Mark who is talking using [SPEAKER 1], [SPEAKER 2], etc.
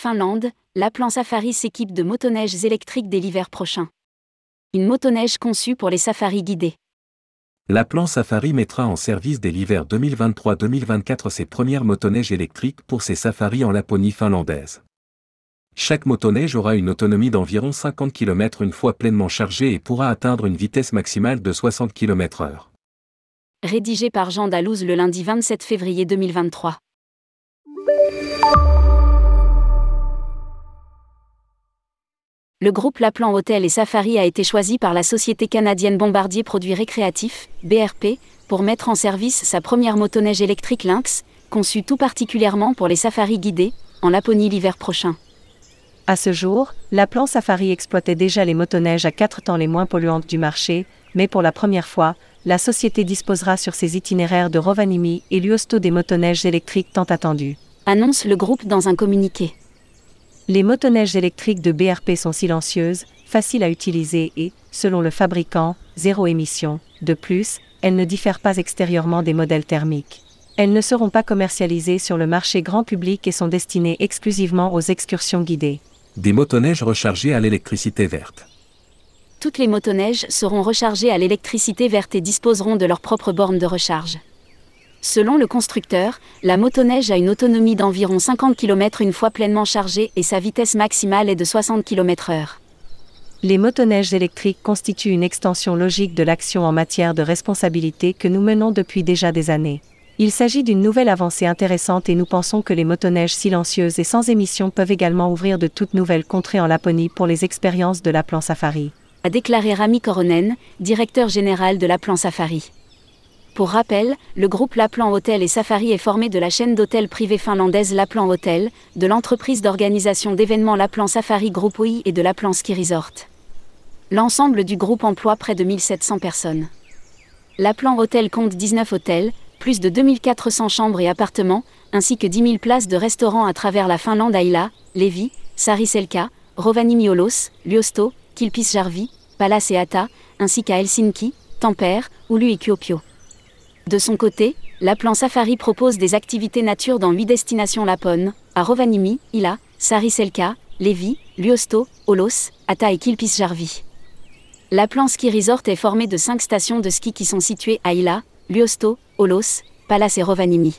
[SPEAKER 1] Finlande, Laplan Safari s'équipe de motoneiges électriques dès l'hiver prochain. Une motoneige conçue pour les safaris guidés.
[SPEAKER 2] Laplan Safari mettra en service dès l'hiver 2023-2024 ses premières motoneiges électriques pour ses safaris en Laponie finlandaise. Chaque motoneige aura une autonomie d'environ 50 km une fois pleinement chargée et pourra atteindre une vitesse maximale de 60 km/h.
[SPEAKER 1] Rédigé par Jean Dalouse le lundi 27 février 2023. Le groupe Laplan Hôtel et Safari a été choisi par la société canadienne Bombardier Produits Récréatifs, BRP, pour mettre en service sa première motoneige électrique Lynx, conçue tout particulièrement pour les safaris guidés, en Laponie l'hiver prochain.
[SPEAKER 3] À ce jour, Laplan Safari exploitait déjà les motoneiges à quatre temps les moins polluantes du marché, mais pour la première fois, la société disposera sur ses itinéraires de Rovaniemi et Luosto des motoneiges électriques tant attendues.
[SPEAKER 1] Annonce le groupe dans un communiqué.
[SPEAKER 3] Les motoneiges électriques de BRP sont silencieuses, faciles à utiliser et, selon le fabricant, zéro émission. De plus, elles ne diffèrent pas extérieurement des modèles thermiques. Elles ne seront pas commercialisées sur le marché grand public et sont destinées exclusivement aux excursions guidées.
[SPEAKER 2] Des motoneiges rechargés à l'électricité verte.
[SPEAKER 1] Toutes les motoneiges seront rechargées à l'électricité verte et disposeront de leur propre borne de recharge. Selon le constructeur, la motoneige a une autonomie d'environ 50 km une fois pleinement chargée et sa vitesse maximale est de 60 km/h.
[SPEAKER 3] Les motoneiges électriques constituent une extension logique de l'action en matière de responsabilité que nous menons depuis déjà des années. Il s'agit d'une nouvelle avancée intéressante et nous pensons que les motoneiges silencieuses et sans émission peuvent également ouvrir de toutes nouvelles contrées en Laponie pour les expériences de la plan Safari.
[SPEAKER 1] A déclaré Rami Koronen, directeur général de la plan Safari. Pour rappel, le groupe Laplan Hotel et Safari est formé de la chaîne d'hôtels privés finlandaise Laplan Hotel, de l'entreprise d'organisation d'événements Laplan Safari Group OI et de Laplan Ski Resort. L'ensemble du groupe emploie près de 1700 personnes. Laplan Hotel compte 19 hôtels, plus de 2400 chambres et appartements, ainsi que 10 000 places de restaurants à travers la Finlande Aila, Levi, Sariselka, Rovaniemi-Olos, Luosto, Kilpisjärvi, Pallas et Ata, ainsi qu'à Helsinki, Tampere, Oulu et Kuopio. De son côté, la plan Safari propose des activités nature dans huit destinations lapones, à Rovaniemi, Ila, Sariselka, Levi, Luosto, Olos, Ata et Kilpisjärvi. La plan Ski Resort est formé de cinq stations de ski qui sont situées à Ila, Luosto, Olos, Pallas et Rovaniemi.